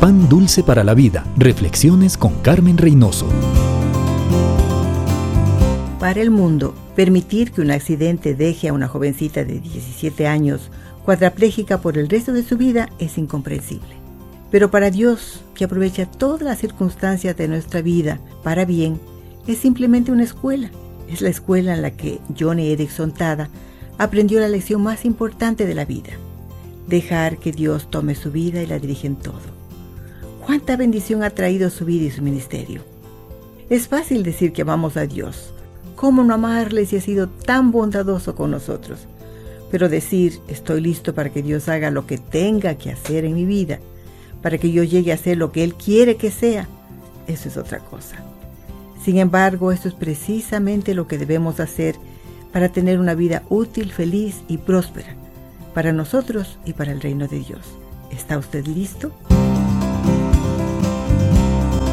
Pan Dulce para la Vida. Reflexiones con Carmen Reynoso. Para el mundo, permitir que un accidente deje a una jovencita de 17 años cuadraplégica por el resto de su vida es incomprensible. Pero para Dios, que aprovecha todas las circunstancias de nuestra vida para bien, es simplemente una escuela. Es la escuela en la que Johnny Erickson Tada aprendió la lección más importante de la vida. Dejar que Dios tome su vida y la dirige en todo cuánta bendición ha traído su vida y su ministerio. Es fácil decir que amamos a Dios. ¿Cómo no amarle si ha sido tan bondadoso con nosotros? Pero decir, estoy listo para que Dios haga lo que tenga que hacer en mi vida, para que yo llegue a ser lo que Él quiere que sea, eso es otra cosa. Sin embargo, esto es precisamente lo que debemos hacer para tener una vida útil, feliz y próspera, para nosotros y para el reino de Dios. ¿Está usted listo?